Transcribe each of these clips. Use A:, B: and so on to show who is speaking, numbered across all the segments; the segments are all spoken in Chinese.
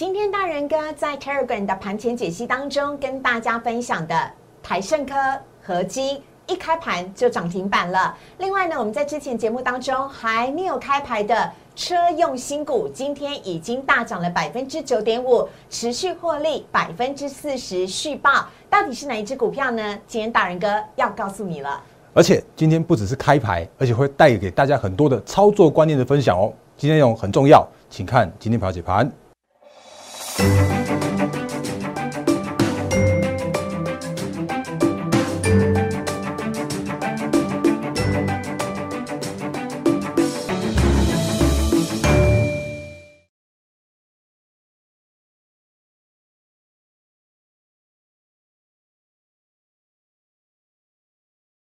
A: 今天大人哥在 Telegram 的盘前解析当中跟大家分享的台盛科、合金一开盘就涨停板了。另外呢，我们在之前节目当中还没有开牌的车用新股，今天已经大涨了百分之九点五，持续获利百分之四十续报。到底是哪一只股票呢？今天大人哥要告诉你了。
B: 而且今天不只是开牌，而且会带给大家很多的操作观念的分享哦。今天内容很重要，请看今天盘解盘。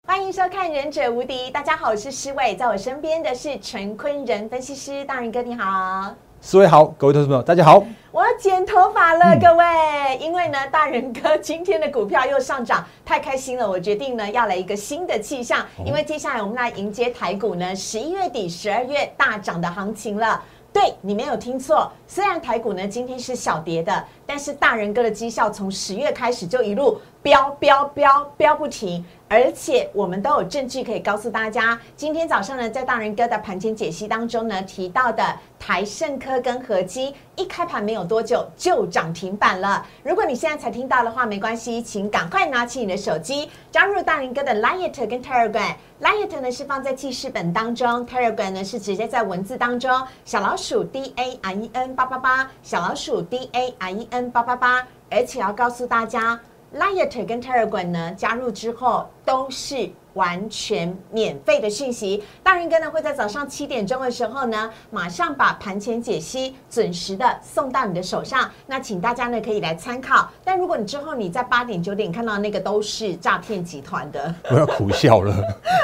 A: 欢迎收看《忍者无敌》，大家好，我是施伟，在我身边的是陈坤仁分析师，大人哥你好。
B: 四位好，各位投资朋友，大家好。
A: 我要剪头发了，各位，因为呢，大人哥今天的股票又上涨，太开心了。我决定呢，要来一个新的气象，因为接下来我们来迎接台股呢十一月底、十二月大涨的行情了。对你没有听错，虽然台股呢今天是小跌的，但是大人哥的绩效从十月开始就一路飙飙飙飙不停。而且我们都有证据可以告诉大家，今天早上呢，在大人哥的盘前解析当中呢，提到的台盛科跟合基一开盘没有多久就涨停板了。如果你现在才听到的话，没关系，请赶快拿起你的手机，加入大人哥的 Lite 跟 Telegram。Lite 呢是放在记事本当中，Telegram 呢是直接在文字当中。小老鼠 D A R E N 八八八，小老鼠 D A R E N 八八八，而且要告诉大家。Light 跟 Telegram 呢加入之后都是完全免费的讯息。大人哥呢会在早上七点钟的时候呢，马上把盘前解析准时的送到你的手上。那请大家呢可以来参考。但如果你之后你在八点九点看到那个都是诈骗集团的，
B: 我要苦笑了。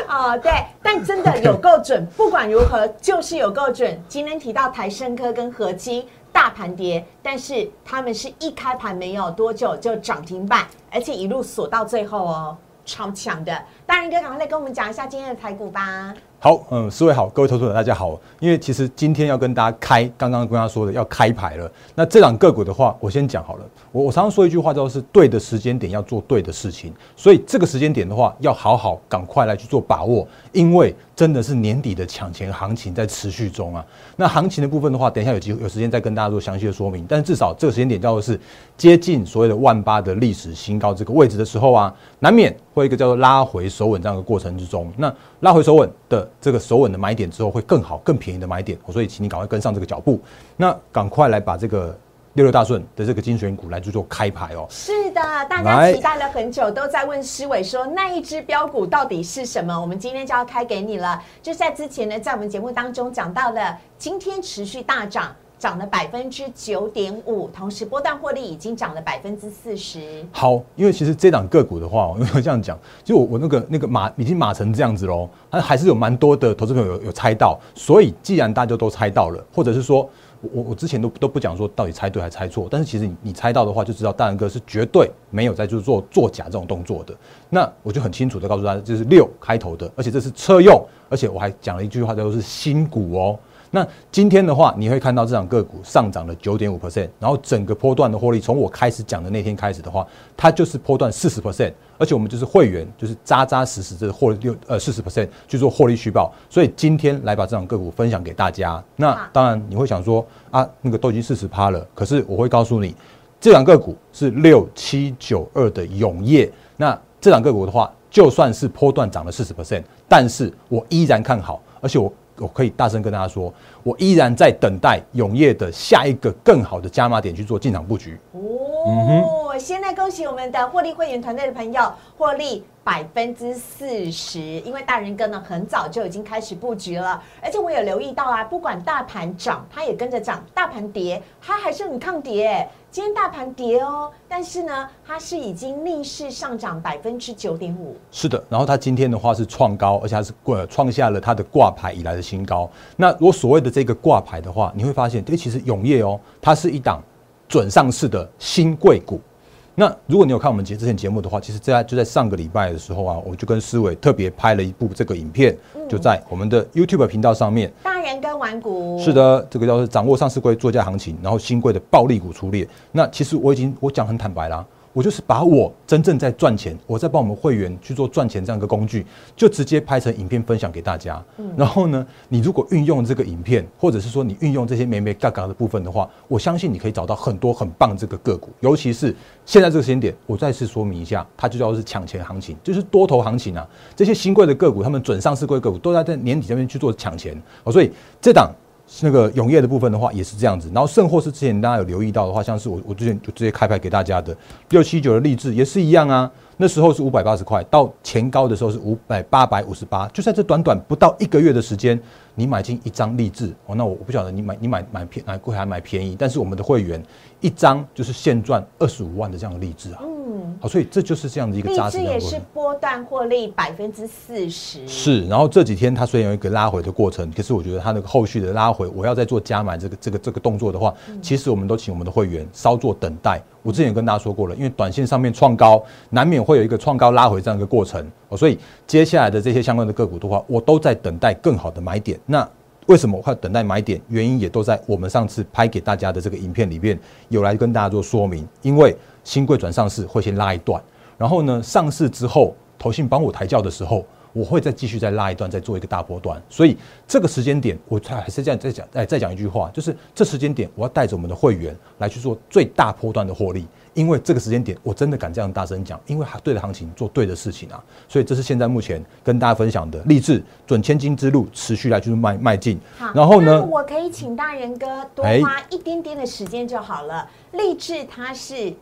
A: 哦，对，但真的有够准，不管如何就是有够准。今天提到台生科跟合金。大盘跌，但是他们是一开盘没有多久就涨停板，而且一路锁到最后哦，超强的。大人哥，赶快来跟我们讲一下今天的台股吧。
B: 好，嗯，四位好，各位投资者大家好。因为其实今天要跟大家开，刚刚跟大家说的要开牌了。那这两个股的话，我先讲好了。我我常常说一句话，叫做是对的时间点要做对的事情。所以这个时间点的话，要好好赶快来去做把握，因为真的是年底的抢钱行情在持续中啊。那行情的部分的话，等一下有机会有时间再跟大家做详细的说明。但是至少这个时间点叫做是接近所谓的万八的历史新高这个位置的时候啊，难免会一个叫做拉回手稳这样的过程之中。那拉回手稳的。这个手稳的买点之后会更好、更便宜的买点，所以请你赶快跟上这个脚步。那赶快来把这个六六大顺的这个精选股来去做开牌哦。
A: 是的，大家期待了很久，都在问施伟说那一只标股到底是什么？我们今天就要开给你了。就在之前呢，在我们节目当中讲到了，今天持续大涨。涨了百分之九点五，同时波段获利已经涨了百分之四十。
B: 好，因为其实这档个股的话，因为这样讲，就我我那个那个马已经马成这样子喽，它还是有蛮多的投资朋友有有猜到，所以既然大家都猜到了，或者是说我我之前都都不讲说到底猜对还猜错，但是其实你你猜到的话，就知道大仁哥是绝对没有在就是做作假这种动作的。那我就很清楚的告诉大家，这是六开头的，而且这是车用，而且我还讲了一句话，叫做是新股哦。那今天的话，你会看到这场个股上涨了九点五 percent，然后整个波段的获利，从我开始讲的那天开始的话，它就是波段四十 percent，而且我们就是会员，就是扎扎实实的获利六呃四十 percent 去做获利续报，所以今天来把这场个股分享给大家。那当然你会想说啊，那个都已经四十趴了，可是我会告诉你，这两个股是六七九二的永业，那这两个股的话，就算是波段涨了四十 percent，但是我依然看好，而且我。我可以大声跟大家说，我依然在等待永业的下一个更好的加码点去做进场布局。
A: 哦，现在恭喜我们的获利会员团队的朋友获利。百分之四十，因为大人哥呢很早就已经开始布局了，而且我有留意到啊，不管大盘涨，它也跟着涨；大盘跌，它还是很抗跌。今天大盘跌哦，但是呢，它是已经逆势上涨百分之九点五。
B: 是的，然后它今天的话是创高，而且它是挂创下了它的挂牌以来的新高。那我所谓的这个挂牌的话，你会发现，这其实永业哦，它是一档准上市的新贵股。那如果你有看我们节之前节目的话，其实在就在上个礼拜的时候啊，我就跟思伟特别拍了一部这个影片，就在我们的 YouTube 频道上面。
A: 大人跟玩股
B: 是的，这个叫做掌握上市柜作价行情，然后新贵的暴力股出列。那其实我已经我讲很坦白啦。我就是把我真正在赚钱，我在帮我们会员去做赚钱这样一个工具，就直接拍成影片分享给大家。然后呢，你如果运用这个影片，或者是说你运用这些美美嘎嘎的部分的话，我相信你可以找到很多很棒这个个股。尤其是现在这个时间点，我再次说明一下，它就叫做是抢钱行情，就是多头行情啊。这些新贵的个股，他们准上市贵个股都在在年底这边去做抢钱哦，所以这档。那个永业的部分的话也是这样子，然后甚或是之前大家有留意到的话，像是我我之前就直接开牌给大家的六七九的励志也是一样啊，那时候是五百八十块，到前高的时候是五百八百五十八，就在这短短不到一个月的时间，你买进一张励志哦，那我我不晓得你买你买买便买贵还买便宜，但是我们的会员一张就是现赚二十五万的这样的励志啊。嗯好，所以这就是这样的一个扎实的。
A: 也是波段获利百分之四十。
B: 是，然后这几天它虽然有一个拉回的过程，可是我觉得它那个后续的拉回，我要再做加买这个这个这个动作的话，其实我们都请我们的会员稍作等待。我之前跟大家说过了，因为短线上面创高，难免会有一个创高拉回这样一个过程。哦，所以接下来的这些相关的个股的话，我都在等待更好的买点。那为什么我会等待买点？原因也都在我们上次拍给大家的这个影片里面有来跟大家做说明，因为。新贵转上市会先拉一段，然后呢，上市之后，投信帮我抬轿的时候，我会再继续再拉一段，再做一个大波段。所以这个时间点，我还还是这样再讲，再再讲一句话，就是这时间点，我要带着我们的会员来去做最大波段的获利。因为这个时间点，我真的敢这样大声讲，因为对的行情做对的事情啊。所以这是现在目前跟大家分享的励志准千金之路，持续来就是迈迈进。
A: 好，然后呢，我可以请大人哥多花一点点的时间就好了。励志它是。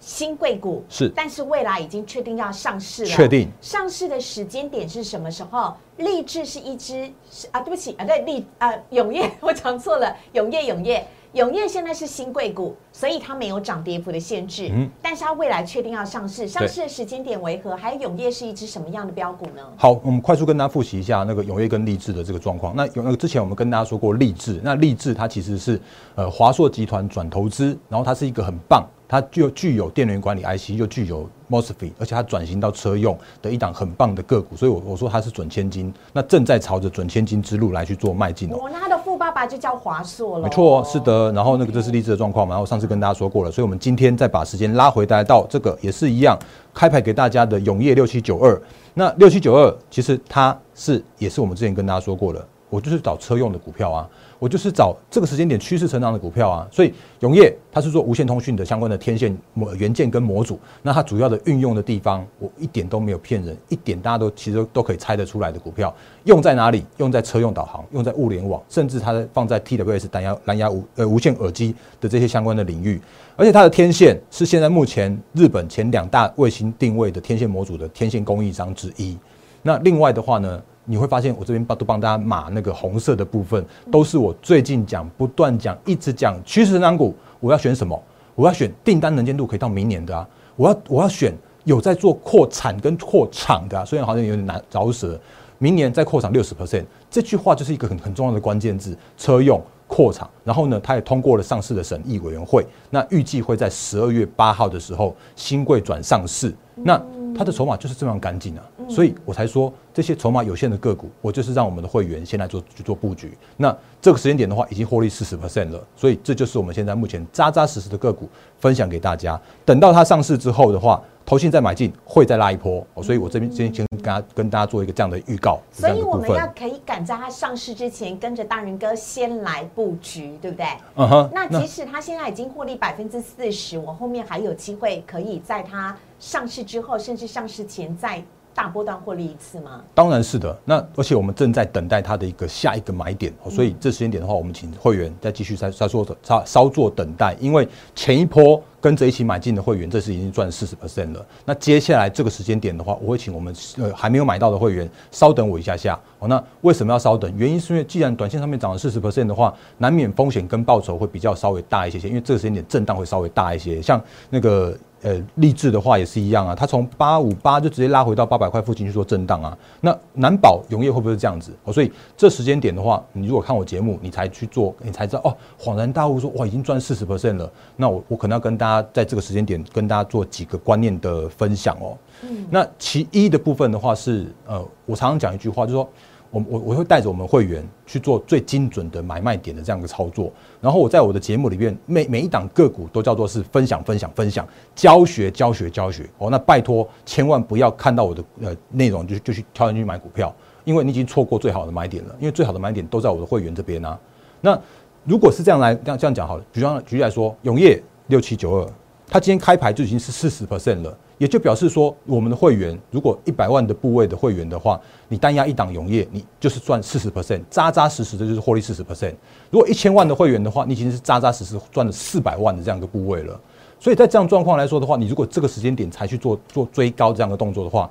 A: 新贵股
B: 是，
A: 但是未来已经确定要上市了。
B: 确定
A: 上市的时间点是什么时候？立志是一只啊，对不起啊，对立啊永业，我讲错了，永业永业永业现在是新贵股，所以它没有涨跌幅的限制。嗯，但是它未来确定要上市，上市的时间点为何？还有永业是一只什么样的标股呢？
B: 好，我们快速跟大家复习一下那个永业跟立志的这个状况。那有那个之前我们跟大家说过立志，那立志它其实是呃华硕集团转投资，然后它是一个很棒。它就具有电源管理 IC，又具有 MOSFET，而且它转型到车用的一档很棒的个股，所以，我我说它是准千金，那正在朝着准千金之路来去做迈进
A: 哦。那它的富爸爸就叫华硕了。
B: 没错，是的。然后那个这是励志的状况嘛？然后上次跟大家说过了，所以我们今天再把时间拉回来到这个也是一样，开牌给大家的永业六七九二。那六七九二其实它是也是我们之前跟大家说过了，我就是找车用的股票啊。我就是找这个时间点趋势成长的股票啊，所以永业它是做无线通讯的相关的天线模元件跟模组，那它主要的运用的地方，我一点都没有骗人，一点大家都其实都可以猜得出来的股票，用在哪里？用在车用导航，用在物联网，甚至它放在 TWS 蓝牙蓝牙无呃无线耳机的这些相关的领域，而且它的天线是现在目前日本前两大卫星定位的天线模组的天线供应商之一。那另外的话呢？你会发现，我这边帮都帮大家码那个红色的部分，都是我最近讲、不断讲、一直讲趋势成长股。我要选什么？我要选订单能见度可以到明年的啊！我要我要选有在做扩产跟扩厂的啊，虽然好像有点难着舌。明年再扩厂六十 percent，这句话就是一个很很重要的关键字：车用扩厂。然后呢，它也通过了上市的审议委员会，那预计会在十二月八号的时候新贵转上市。那它的筹码就是这么干净啊，所以我才说这些筹码有限的个股，我就是让我们的会员先来做去做布局。那这个时间点的话，已经获利四十 percent 了，所以这就是我们现在目前扎扎实实的个股分享给大家。等到它上市之后的话，投信再买进会再拉一波，所以我这边先先跟大家跟大家做一个这样的预告。
A: 所以我们要可以赶在它上市之前，跟着大人哥先来布局，对不对？嗯哼。那即使它现在已经获利百分之四十，我后面还有机会可以在它。上市之后，甚至上市前再大波段获利一次吗？
B: 当然是的。那而且我们正在等待它的一个下一个买点，所以这时间点的话，我们请会员再继续再再做稍稍作等待，因为前一波。跟着一起买进的会员，这是已经赚四十 percent 了。那接下来这个时间点的话，我会请我们呃还没有买到的会员稍等我一下下。哦，那为什么要稍等？原因是因为既然短线上面涨了四十 percent 的话，难免风险跟报酬会比较稍微大一些些。因为这个时间点震荡会稍微大一些。像那个呃，励志的话也是一样啊，它从八五八就直接拉回到八百块附近去做震荡啊。那难保永业会不会是这样子？哦，所以这时间点的话，你如果看我节目，你才去做，你才知道哦，恍然大悟说哇，已经赚四十 percent 了。那我我可能要跟大家在这个时间点跟大家做几个观念的分享哦。嗯，那其一的部分的话是呃，我常常讲一句话，就是说。我我我会带着我们会员去做最精准的买卖点的这样一个操作，然后我在我的节目里面每每一档个股都叫做是分享分享分享教学教学教学哦，那拜托千万不要看到我的呃内容就就去跳进去买股票，因为你已经错过最好的买点了，因为最好的买点都在我的会员这边啊。那如果是这样来这样这样讲好了，举方举例来说，永业六七九二，它今天开牌就已经是四十 percent 了。也就表示说，我们的会员如果一百万的部位的会员的话，你单压一档永业，你就是赚四十 percent，扎扎实实的就是获利四十 percent。如果一千万的会员的话，你已经是扎扎实实赚了四百万的这样一个部位了。所以在这样状况来说的话，你如果这个时间点才去做做追高这样的动作的话，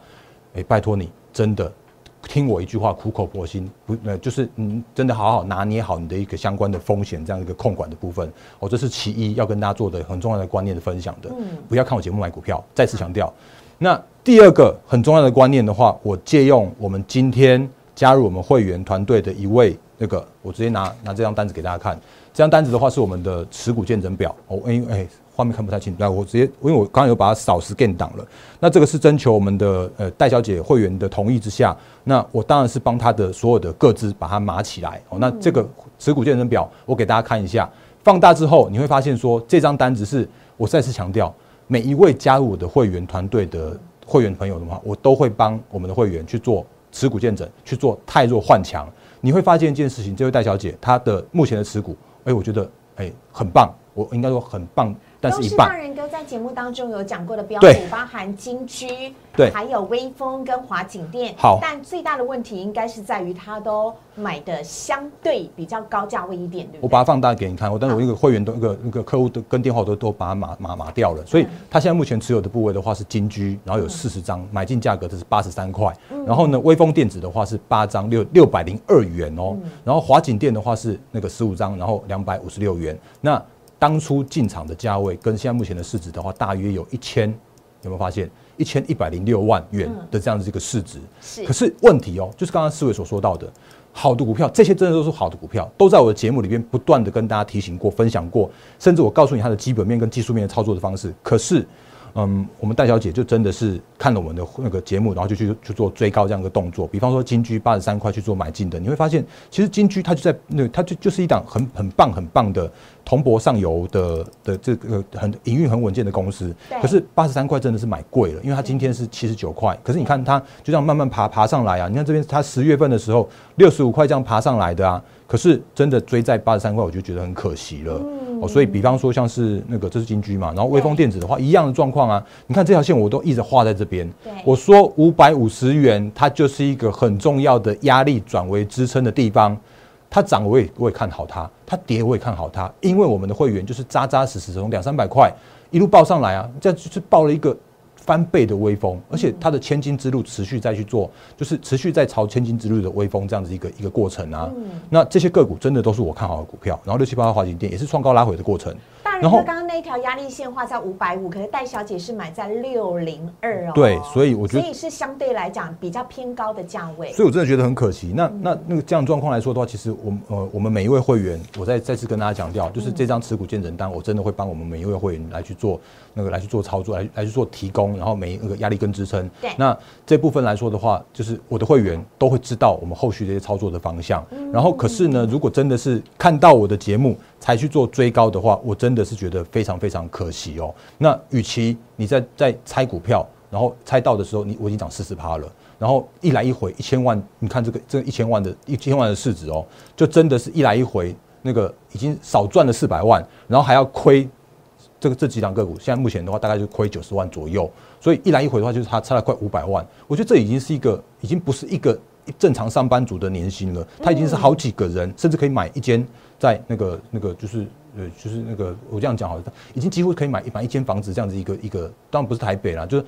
B: 哎，拜托你真的。听我一句话，苦口婆心，不呃，就是你真的好好拿捏好你的一个相关的风险，这样一个控管的部分，哦，这是其一要跟大家做的很重要的观念的分享的。嗯，不要看我节目买股票，再次强调。那第二个很重要的观念的话，我借用我们今天加入我们会员团队的一位那个，我直接拿拿这张单子给大家看。这张单子的话是我们的持股见证表。哦，因为哎。画面看不太清楚，来我直接，因为我刚刚有把它扫 scan 档了。那这个是征求我们的呃戴小姐会员的同意之下，那我当然是帮她的所有的各资把它码起来。哦，那这个持股健身表我给大家看一下，放大之后你会发现说这张单子是我再次强调，每一位加入我的会员团队的会员朋友的话，我都会帮我们的会员去做持股见证，去做太弱换强。你会发现一件事情，这位戴小姐她的目前的持股，哎，我觉得哎很棒，我应该说很棒。
A: 都是大人哥在节目当中有讲过的标股，包含金居，对，还有威风跟华景店。
B: 好，
A: 但最大的问题应该是在于它都买的相对比较高价位一点，对不对？
B: 我把它放大给你看，我但是我一个会员都一个那个客户都跟电话都都把它码码码掉了，所以他现在目前持有的部位的话是金居，然后有四十张，买进价格这是八十三块。然后呢，威风电子的话是八张六六百零二元哦，然后华景店的话是那个十五张，然后两百五十六元。那当初进场的价位跟现在目前的市值的话，大约有一千，有没有发现一千一百零六万元的这样子一个市值？是。可是问题哦，就是刚刚思维所说到的，好的股票，这些真的都是好的股票，都在我的节目里边不断的跟大家提醒过、分享过，甚至我告诉你它的基本面跟技术面的操作的方式。可是。嗯，我们戴小姐就真的是看了我们的那个节目，然后就去去做追高这样一个动作。比方说金居八十三块去做买进的，你会发现其实金居它就在那，它就就是一档很很棒很棒的铜箔上游的的这个很营运很稳健的公司。可是八十三块真的是买贵了，因为它今天是七十九块。可是你看它就这样慢慢爬爬上来啊！你看这边它十月份的时候六十五块这样爬上来的啊。可是真的追在八十三块，我就觉得很可惜了。哦，所以比方说像是那个这是金居嘛，然后微风电子的话一样的状况啊。你看这条线我都一直画在这边。我说五百五十元，它就是一个很重要的压力转为支撑的地方。它涨我也我也看好它，它跌我也看好它，因为我们的会员就是扎扎实实从两三百块一路报上来啊，这样就是报了一个。翻倍的威风，而且它的千金之路持续在去做，就是持续在朝千金之路的威风这样子一个一个过程啊。那这些个股真的都是我看好的股票，然后六七八八华景店也是创高拉回的过程。
A: 然后刚刚那一条压力线画在五百五，可是戴小姐是买在六零二哦。
B: 对，所以我觉得
A: 所以是相对来讲比较偏高的价位。
B: 所以我真的觉得很可惜。那那那个这样状况来说的话，其实我们呃我们每一位会员，我再再次跟大家强调，就是这张持股见证单，我真的会帮我们每一位会员来去做那个来去做操作，来来去做提供，然后每一个压力跟支撑。
A: 对。
B: 那这部分来说的话，就是我的会员都会知道我们后续这些操作的方向。然后可是呢，如果真的是看到我的节目才去做追高的话，我真的是觉得非常非常可惜哦。那与其你在在猜股票，然后猜到的时候，你我已经涨四十趴了，然后一来一回一千万，你看这个这一千万的一千万的市值哦，就真的是一来一回那个已经少赚了四百万，然后还要亏这个这几档个股，现在目前的话大概就亏九十万左右，所以一来一回的话就是它差了快五百万，我觉得这已经是一个已经不是一个正常上班族的年薪了，他已经是好几个人甚至可以买一间在那个那个就是。呃，就是那个我这样讲好了，已经几乎可以买买一间房子这样子一个一个，当然不是台北啦，就是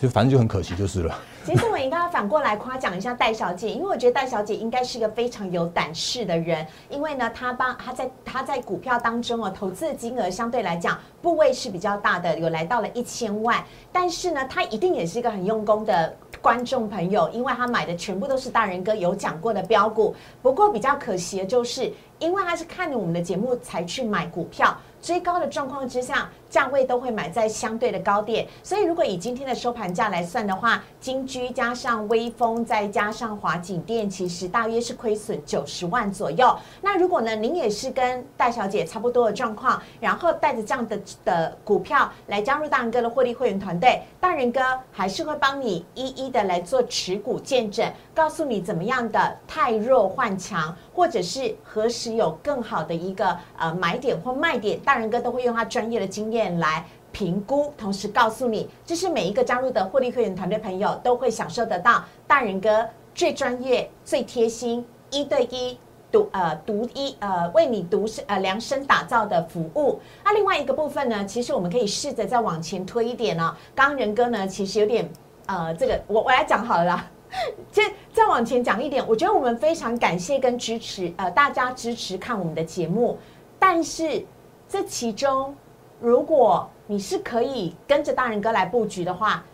B: 就反正就很可惜就是了。
A: 其实我应该要反过来夸奖一下戴小姐，因为我觉得戴小姐应该是一个非常有胆识的人，因为呢，她帮她在她在股票当中哦，投资的金额相对来讲部位是比较大的，有来到了一千万，但是呢，她一定也是一个很用功的观众朋友，因为她买的全部都是大人哥有讲过的标股。不过比较可惜的就是，因为她是看了我们的节目才去买股票。追高的状况之下，价位都会买在相对的高点，所以如果以今天的收盘价来算的话，金居加上微风再加上华景店，其实大约是亏损九十万左右。那如果呢，您也是跟戴小姐差不多的状况，然后带着这样的的股票来加入大人哥的获利会员团队，大人哥还是会帮你一一的来做持股见证，告诉你怎么样的太弱换强，或者是何时有更好的一个呃买点或卖点。大人哥都会用他专业的经验来评估，同时告诉你，这是每一个加入的获利会员团队朋友都会享受得到。大人哥最专业、最贴心，一对一独呃独一呃为你独身呃量身打造的服务。那另外一个部分呢，其实我们可以试着再往前推一点呢。刚刚仁哥呢，其实有点呃这个我我来讲好了啦。再再往前讲一点，我觉得我们非常感谢跟支持呃大家支持看我们的节目，但是。这其中，如果你是可以跟着大人哥来布局的话，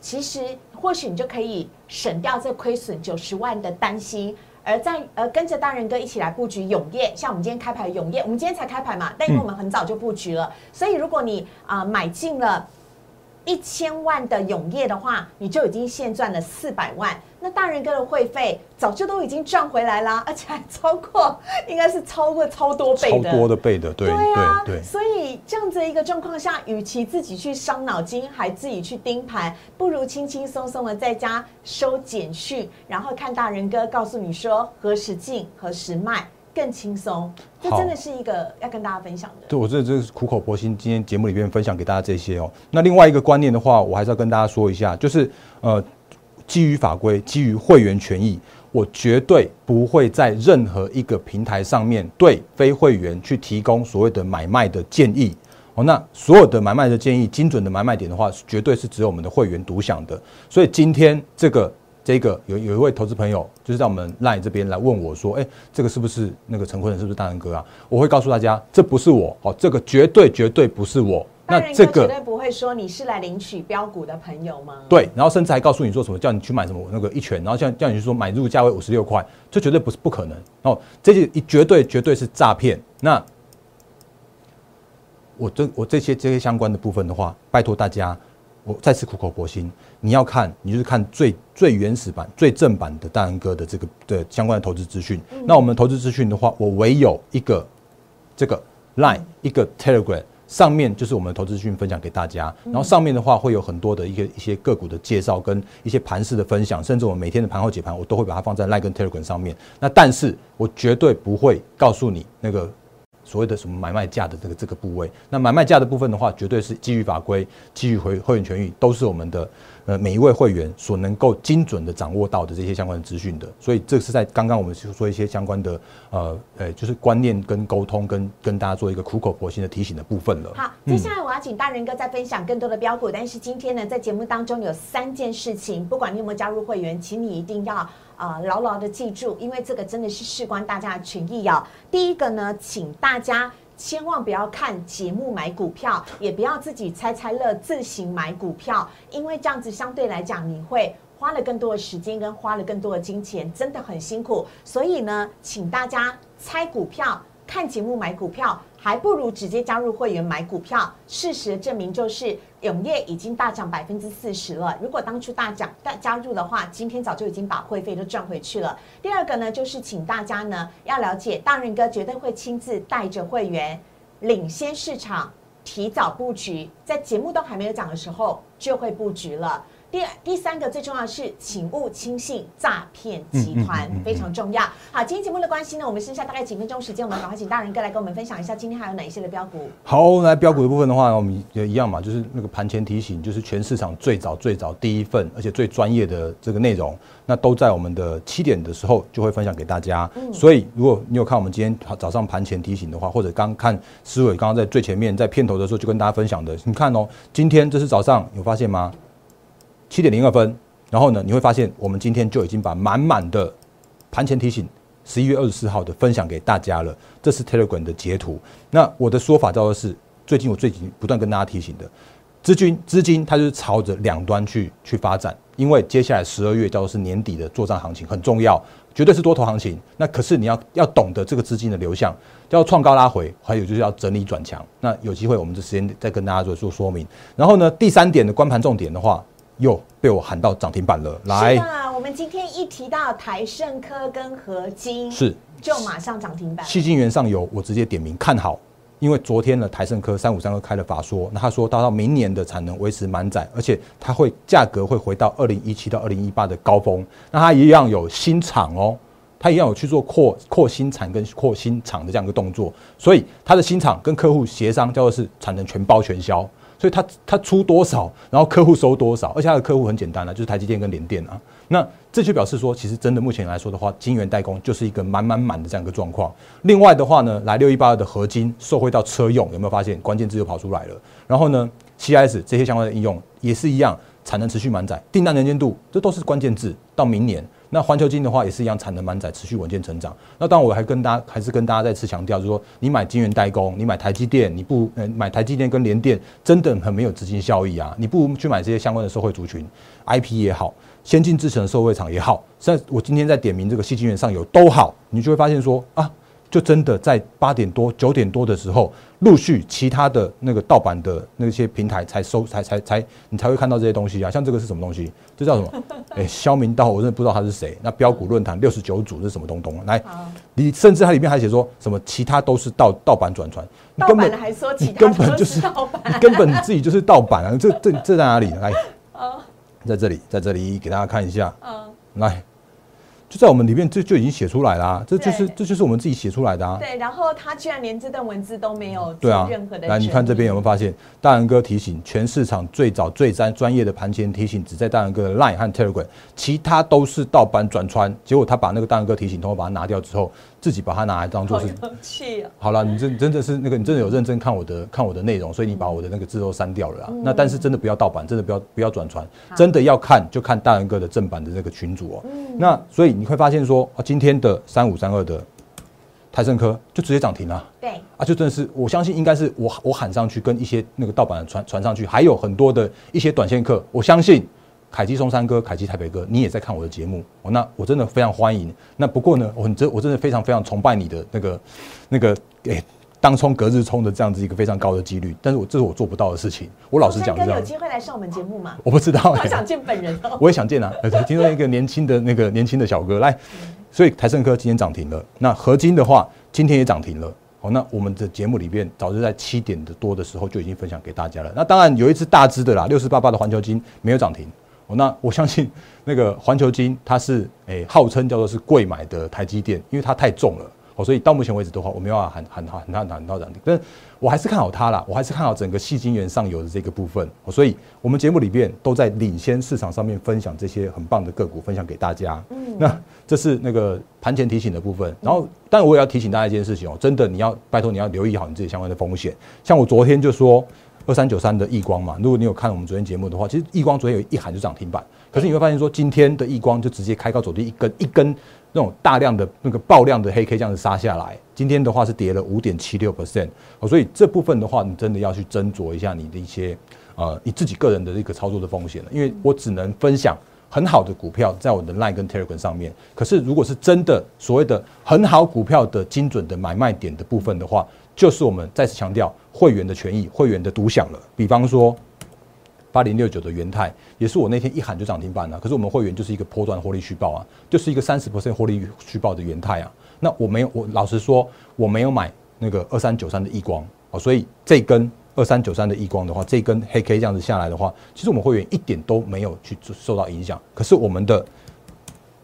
A: 其实或许你就可以省掉这亏损九十万的担心，而在而跟着大人哥一起来布局永业，像我们今天开牌永业，我们今天才开牌嘛，但因为我们很早就布局了，所以如果你啊买进了。一千万的永业的话，你就已经现赚了四百万。那大人哥的会费早就都已经赚回来啦，而且还超过，应该是超过超多倍
B: 的，超多的倍的，对对啊，对。
A: 所以这样子一个状况下，与其自己去伤脑筋，还自己去盯盘，不如轻轻松松的在家收简讯，然后看大人哥告诉你说何时进何时卖。更轻松，这真的是一个要跟大家分享的。
B: 对，我这这是苦口婆心，今天节目里面分享给大家这些哦。那另外一个观念的话，我还是要跟大家说一下，就是呃，基于法规，基于会员权益，我绝对不会在任何一个平台上面对非会员去提供所谓的买卖的建议哦。那所有的买卖的建议，精准的买卖点的话，绝对是只有我们的会员独享的。所以今天这个。这个有有一位投资朋友，就是在我们 LINE 这边来问我说：“哎，这个是不是那个陈坤仁？是不是大仁哥啊？”我会告诉大家，这不是我，哦，这个绝对绝对不是我。
A: 那这个绝对不会说你是来领取标股的朋友吗？
B: 对，然后甚至还告诉你说什么，叫你去买什么那个一拳，然后叫叫你去说买入价位五十六块，这绝对不是不可能。哦，这些绝对绝对是诈骗。那我这我这些这些相关的部分的话，拜托大家。我再次苦口婆心，你要看，你就是看最最原始版、最正版的大仁哥的这个的相关的投资资讯。那我们投资资讯的话，我唯有一个这个 Line，一个 Telegram，上面就是我们的投资资讯分享给大家。然后上面的话会有很多的一个一些个股的介绍跟一些盘势的分享，甚至我们每天的盘后解盘，我都会把它放在 Line 跟 Telegram 上面。那但是我绝对不会告诉你那个。所谓的什么买卖价的这个这个部位，那买卖价的部分的话，绝对是基于法规、基于会会员权益，都是我们的呃每一位会员所能够精准的掌握到的这些相关的资讯的。所以这是在刚刚我们就说一些相关的呃呃，就是观念跟沟通，跟跟大家做一个苦口婆心的提醒的部分了。
A: 好，接下来我要请大人哥再分享更多的标股，但是今天呢，在节目当中有三件事情，不管你有没有加入会员，请你一定要。啊，牢牢的记住，因为这个真的是事关大家的权益哦。第一个呢，请大家千万不要看节目买股票，也不要自己猜猜乐自行买股票，因为这样子相对来讲，你会花了更多的时间跟花了更多的金钱，真的很辛苦。所以呢，请大家猜股票。看节目买股票，还不如直接加入会员买股票。事实证明就是，永业已经大涨百分之四十了。如果当初大涨大加入的话，今天早就已经把会费都赚回去了。第二个呢，就是请大家呢要了解，大人哥绝对会亲自带着会员领先市场，提早布局，在节目都还没有讲的时候就会布局了。第第三个最重要的是，请勿轻信诈骗集团，非常重要。好，今天节目的关系呢，我们剩下大概几分钟时间，我们赶快请大人哥来跟我们分享一下，今天还有哪一些的标股。
B: 好，来标股的部分的话，我们也一样嘛，就是那个盘前提醒，就是全市场最早最早第一份，而且最专业的这个内容，那都在我们的七点的时候就会分享给大家。所以，如果你有看我们今天早上盘前提醒的话，或者刚看思伟刚刚在最前面在片头的时候就跟大家分享的，你看哦，今天这是早上有发现吗？七点零二分，然后呢，你会发现我们今天就已经把满满的盘前提醒，十一月二十四号的分享给大家了。这是 Telegram 的截图。那我的说法叫做是，最近我最近不断跟大家提醒的，资金资金它就是朝着两端去去发展，因为接下来十二月叫做是年底的作战行情很重要，绝对是多头行情。那可是你要要懂得这个资金的流向，要创高拉回，还有就是要整理转强。那有机会我们这时间再跟大家做做说明。然后呢，第三点的关盘重点的话。又被我喊到涨停板了，来！
A: 我们今天一提到台盛科跟合金，
B: 是
A: 就马上涨停板。
B: 细晶圆上游，我直接点名看好，因为昨天呢台盛科三五三二开了法说，那他说到到明年的产能维持满载，而且它会价格会回到二零一七到二零一八的高峰，那它一样有新厂哦，它一样有去做扩扩新产跟扩新厂的这样一个动作，所以它的新厂跟客户协商叫做是产能全包全销。所以他他出多少，然后客户收多少，而且他的客户很简单啊，就是台积电跟联电啊。那这就表示说，其实真的目前来说的话，晶圆代工就是一个满满满的这样一个状况。另外的话呢，来六一八二的合金受惠到车用，有没有发现关键字又跑出来了？然后呢，CIS 这些相关的应用也是一样，产能持续满载，订单能见度，这都是关键字。到明年。那环球金的话也是一样，产能满载，持续稳健成长。那当然，我还跟大家还是跟大家再次强调，就是说，你买晶圆代工，你买台积电，你不呃买台积电跟联电，真的很没有资金效益啊！你不如去买这些相关的社会族群，IP 也好，先进制程的社会厂也好，像我今天在点名这个细晶圆上游都好，你就会发现说啊。就真的在八点多、九点多的时候，陆续其他的那个盗版的那些平台才收、才才才，你才会看到这些东西啊。像这个是什么东西？这叫什么？哎，肖明道，我真的不知道他是谁。那标股论坛六十九组是什么东东？来，你甚至它里面还写说什么其他都是盗盗版转传，
A: 你根本还说其
B: 他 根本就是盗版，你根本你自己就是盗版啊！这这这在哪里？来，在这里，在这里给大家看一下。嗯，来。就在我们里面，这就已经写出来啦，这就是这就是我们自己写出来的啊。
A: 对，然后他居然连这段文字都没有对啊任何的。
B: 来，你看这边有没有发现？大仁哥提醒，全市场最早最专专业的盘前提醒只在大仁哥的 Line 和 Telegram，其他都是盗版转穿。结果他把那个大仁哥提醒通过把它拿掉之后。自己把它拿来当做是，好了，你真真的是那个，你真的有认真看我的看我的内容，所以你把我的那个字都删掉了啊。那但是真的不要盗版，真的不要不要转传，真的要看就看大人哥的正版的那个群主哦。那所以你会发现说啊，今天的三五三二的泰盛科就直接涨停了。
A: 对
B: 啊，就真的是我相信应该是我我喊上去跟一些那个盗版的传传上去，还有很多的一些短线客，我相信。凯基松山哥，凯基台北哥，你也在看我的节目哦。那我真的非常欢迎。那不过呢，我真我真的非常非常崇拜你的那个那个诶，当冲隔日冲的这样子一个非常高的几率。但是我这是我做不到的事情。我老实讲，
A: 哥有机会来上我们节目吗？
B: 我不知道，
A: 我想见本人哦。
B: 我也想见啊。听说一个年轻的那个年轻的小哥来，所以台盛科今天涨停了。那合金的话，今天也涨停了。好，那我们的节目里边早就在七点的多的时候就已经分享给大家了。那当然有一只大只的啦，六四八八的环球金没有涨停。那我相信那个环球金，它是诶号称叫做是贵买的台积电，因为它太重了哦，所以到目前为止的话，我没有办法喊喊喊喊喊到涨停，但我还是看好它啦，我还是看好整个细晶圆上游的这个部分，所以我们节目里面都在领先市场上面分享这些很棒的个股，分享给大家。嗯，那这是那个盘前提醒的部分，然后，但我也要提醒大家一件事情哦，真的你要拜托你要留意好你自己相关的风险，像我昨天就说。二三九三的易光嘛，如果你有看我们昨天节目的话，其实易光昨天有一喊就涨停板，可是你会发现说今天的易光就直接开高走低，一根一根那种大量的那个爆量的黑 K 这样子杀下来，今天的话是跌了五点七六 percent，哦，所以这部分的话，你真的要去斟酌一下你的一些呃你自己个人的一个操作的风险了，因为我只能分享很好的股票在我的 Line 跟 Telegram 上面，可是如果是真的所谓的很好股票的精准的买卖点的部分的话。就是我们再次强调会员的权益，会员的独享了。比方说八零六九的元泰，也是我那天一喊就涨停板了。可是我们会员就是一个波段获利续报啊，就是一个三十 percent 获利续报的元泰啊。那我没有，我老实说我没有买那个二三九三的易光哦，所以这根二三九三的异光的话，这根黑 K 这样子下来的话，其实我们会员一点都没有去受到影响。可是我们的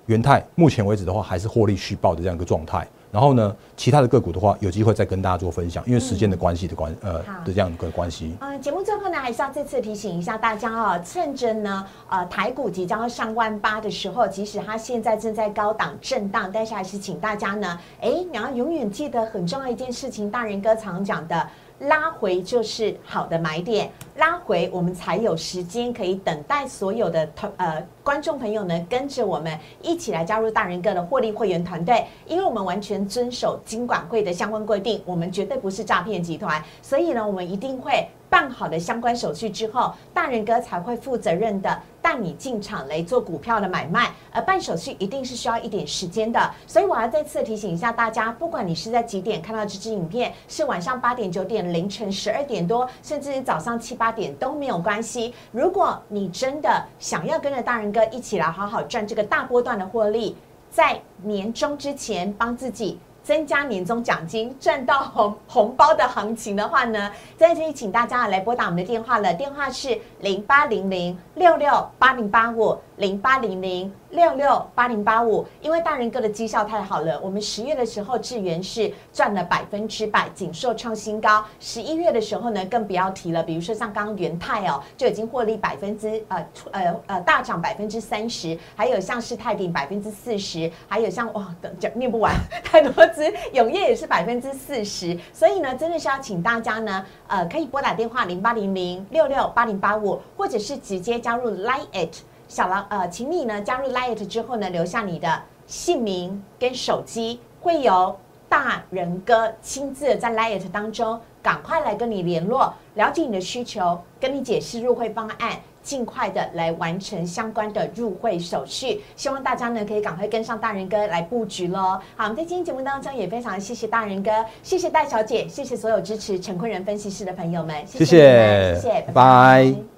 B: 元泰目前为止的话，还是获利续报的这样一个状态。然后呢，其他的个股的话，有机会再跟大家做分享，因为时间的关系的关呃的这样一个关系。
A: 嗯，节目最后呢，还是要再次提醒一下大家哦，趁着呢呃台股即将要上万八的时候，即使它现在正在高档震荡，但是还是请大家呢，哎，你要永远记得很重要一件事情，大人哥常讲的。拉回就是好的买点，拉回我们才有时间可以等待所有的投呃观众朋友呢跟着我们一起来加入大人哥的获利会员团队，因为我们完全遵守金管会的相关规定，我们绝对不是诈骗集团，所以呢，我们一定会。办好的相关手续之后，大人哥才会负责任的带你进场来做股票的买卖。而办手续一定是需要一点时间的，所以我要再次提醒一下大家，不管你是在几点看到这支影片，是晚上八点、九点、凌晨十二点多，甚至是早上七八点都没有关系。如果你真的想要跟着大人哥一起来好好赚这个大波段的获利，在年终之前帮自己。增加年终奖金赚到红红包的行情的话呢，在这里请大家来拨打我们的电话了，电话是零八零零六六八零八五零八零零。六六八零八五，因为大人哥的绩效太好了，我们十月的时候智源是赚了百分之百，锦硕创新高。十一月的时候呢，更不要提了，比如说像刚刚元泰哦，就已经获利百分之呃呃呃大涨百分之三十，还有像是泰鼎百分之四十，还有像哇等讲念不完 太多只，永业也是百分之四十，所以呢，真的是要请大家呢，呃，可以拨打电话零八零零六六八零八五，或者是直接加入 Line It。小狼，呃，请你呢加入 Lite 之后呢，留下你的姓名跟手机，会由大人哥亲自在 Lite 当中赶快来跟你联络，了解你的需求，跟你解释入会方案，尽快的来完成相关的入会手续。希望大家呢可以赶快跟上大人哥来布局喽。好，我们在今天节目当中也非常谢谢大人哥，谢谢戴小姐，谢谢所有支持陈坤仁分析师的朋友们，
B: 谢谢，
A: 谢谢，
B: 拜拜。